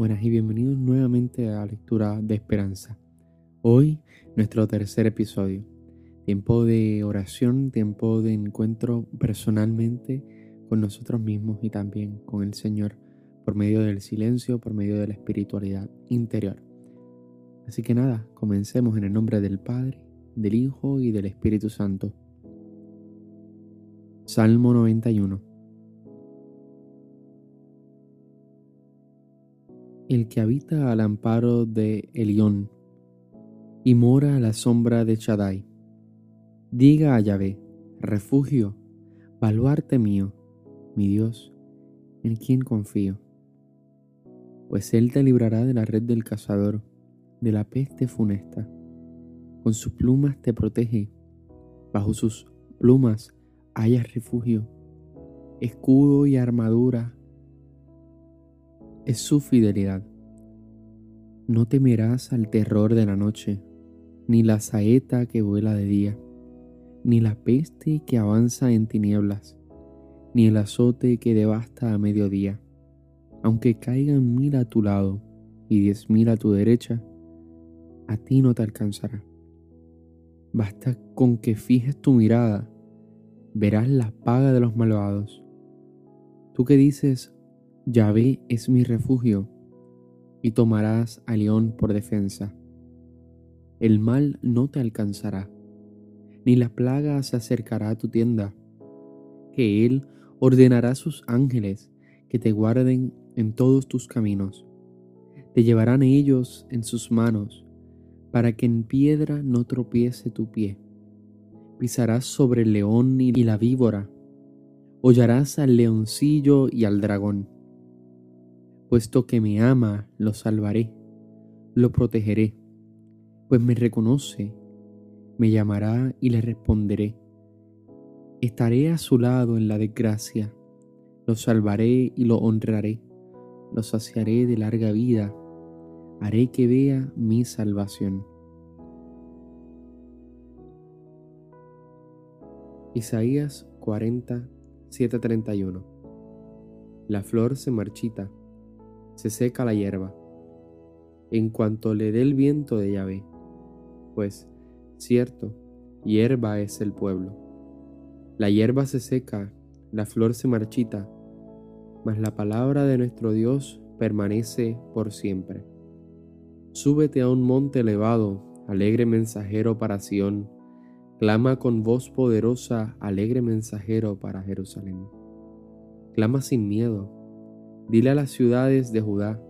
Buenas y bienvenidos nuevamente a la lectura de esperanza. Hoy nuestro tercer episodio. Tiempo de oración, tiempo de encuentro personalmente con nosotros mismos y también con el Señor por medio del silencio, por medio de la espiritualidad interior. Así que nada, comencemos en el nombre del Padre, del Hijo y del Espíritu Santo. Salmo 91 el que habita al amparo de Elión y mora a la sombra de Chadai. Diga a Yahvé, refugio, baluarte mío, mi Dios, en quien confío. Pues Él te librará de la red del cazador, de la peste funesta. Con sus plumas te protege, bajo sus plumas hayas refugio, escudo y armadura es su fidelidad. No temerás al terror de la noche, ni la saeta que vuela de día, ni la peste que avanza en tinieblas, ni el azote que devasta a mediodía. Aunque caigan mil a tu lado y diez mil a tu derecha, a ti no te alcanzará. Basta con que fijes tu mirada, verás la paga de los malvados. Tú que dices, Yahvé es mi refugio, y tomarás a león por defensa. El mal no te alcanzará, ni la plaga se acercará a tu tienda, que Él ordenará a sus ángeles que te guarden en todos tus caminos. Te llevarán ellos en sus manos, para que en piedra no tropiece tu pie. Pisarás sobre el león y la víbora, hollarás al leoncillo y al dragón Puesto que me ama, lo salvaré, lo protegeré, pues me reconoce, me llamará y le responderé. Estaré a su lado en la desgracia, lo salvaré y lo honraré, lo saciaré de larga vida, haré que vea mi salvación. Isaías 40, 7:31 La flor se marchita se seca la hierba, en cuanto le dé el viento de Yahvé, pues, cierto, hierba es el pueblo. La hierba se seca, la flor se marchita, mas la palabra de nuestro Dios permanece por siempre. Súbete a un monte elevado, alegre mensajero para Sión, clama con voz poderosa, alegre mensajero para Jerusalén. Clama sin miedo, Dile a las ciudades de Judá,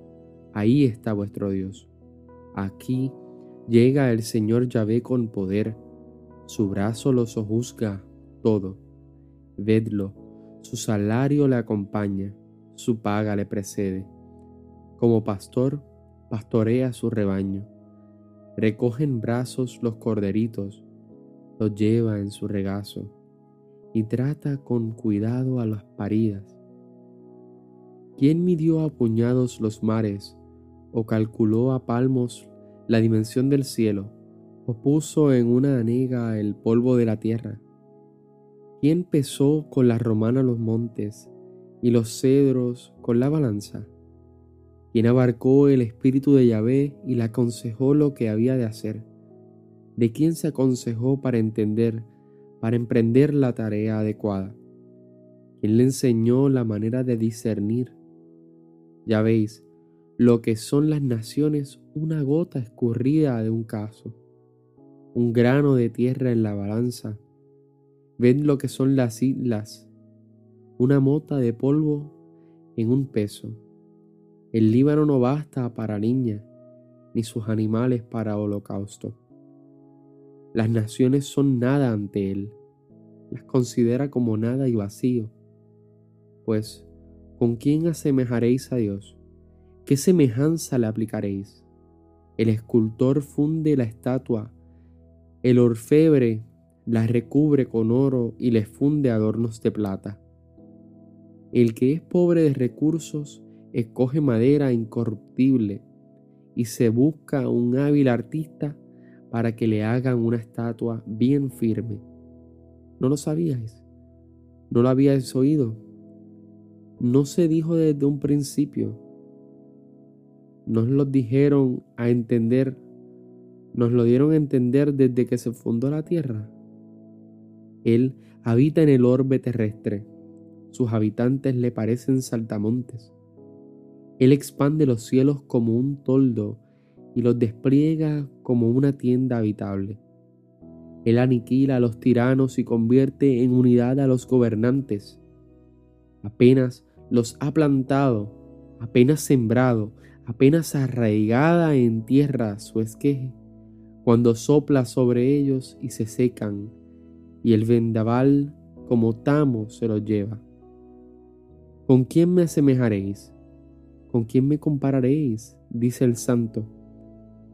ahí está vuestro Dios. Aquí llega el Señor Yahvé con poder, su brazo lo sojuzga todo. Vedlo, su salario le acompaña, su paga le precede. Como pastor, pastorea su rebaño. Recoge en brazos los corderitos, los lleva en su regazo y trata con cuidado a las paridas ¿Quién midió a puñados los mares, o calculó a palmos la dimensión del cielo, o puso en una anega el polvo de la tierra? ¿Quién pesó con la romana los montes y los cedros con la balanza? ¿Quién abarcó el espíritu de Yahvé y le aconsejó lo que había de hacer? ¿De quién se aconsejó para entender, para emprender la tarea adecuada? ¿Quién le enseñó la manera de discernir? Ya veis lo que son las naciones una gota escurrida de un caso, un grano de tierra en la balanza. Ven lo que son las islas, una mota de polvo en un peso. El Líbano no basta para niña, ni sus animales para holocausto. Las naciones son nada ante él, las considera como nada y vacío, pues ¿Con quién asemejaréis a Dios? ¿Qué semejanza le aplicaréis? El escultor funde la estatua, el orfebre la recubre con oro y le funde adornos de plata. El que es pobre de recursos escoge madera incorruptible y se busca un hábil artista para que le hagan una estatua bien firme. ¿No lo sabíais? ¿No lo habíais oído? No se dijo desde un principio, nos lo dijeron a entender, nos lo dieron a entender desde que se fundó la tierra. Él habita en el orbe terrestre, sus habitantes le parecen saltamontes. Él expande los cielos como un toldo y los despliega como una tienda habitable. Él aniquila a los tiranos y convierte en unidad a los gobernantes. Apenas los ha plantado, apenas sembrado, apenas arraigada en tierra su esqueje, cuando sopla sobre ellos y se secan, y el vendaval como tamo se los lleva. ¿Con quién me asemejaréis? ¿Con quién me compararéis? dice el santo.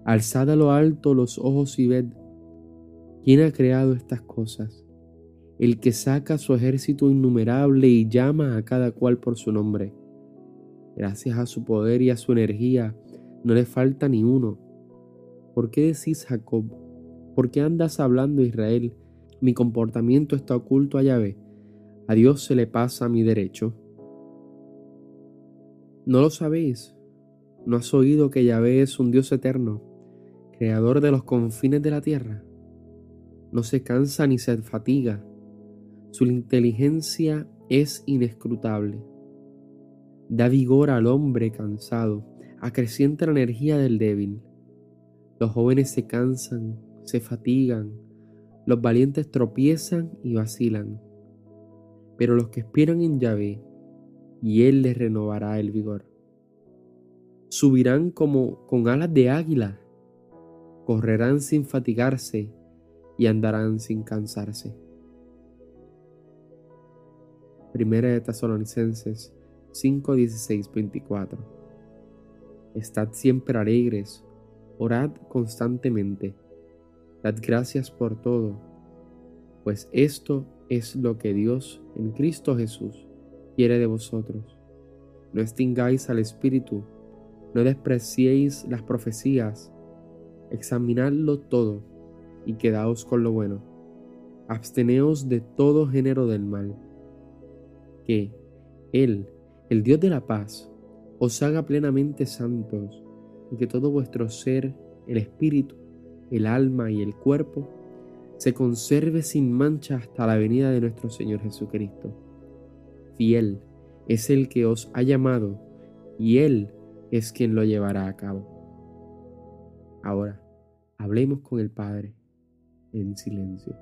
Alzad a lo alto los ojos y ved. ¿Quién ha creado estas cosas? El que saca su ejército innumerable y llama a cada cual por su nombre. Gracias a su poder y a su energía no le falta ni uno. ¿Por qué decís Jacob? ¿Por qué andas hablando Israel? Mi comportamiento está oculto a Yahvé. A Dios se le pasa mi derecho. ¿No lo sabéis? ¿No has oído que Yahvé es un Dios eterno, creador de los confines de la tierra? No se cansa ni se fatiga. Su inteligencia es inescrutable. Da vigor al hombre cansado, acrecienta la energía del débil. Los jóvenes se cansan, se fatigan, los valientes tropiezan y vacilan. Pero los que esperan en Yahvé y Él les renovará el vigor. Subirán como con alas de águila, correrán sin fatigarse y andarán sin cansarse. Primera de Tesalonicenses 5, 16, 24. Estad siempre alegres, orad constantemente, dad gracias por todo, pues esto es lo que Dios en Cristo Jesús quiere de vosotros. No extingáis al Espíritu, no despreciéis las profecías, examinadlo todo y quedaos con lo bueno. Absteneos de todo género del mal. Que Él, el Dios de la paz, os haga plenamente santos y que todo vuestro ser, el espíritu, el alma y el cuerpo, se conserve sin mancha hasta la venida de nuestro Señor Jesucristo fiel es el que os ha llamado y Él es quien lo llevará a cabo. Ahora, hablemos con el Padre en silencio.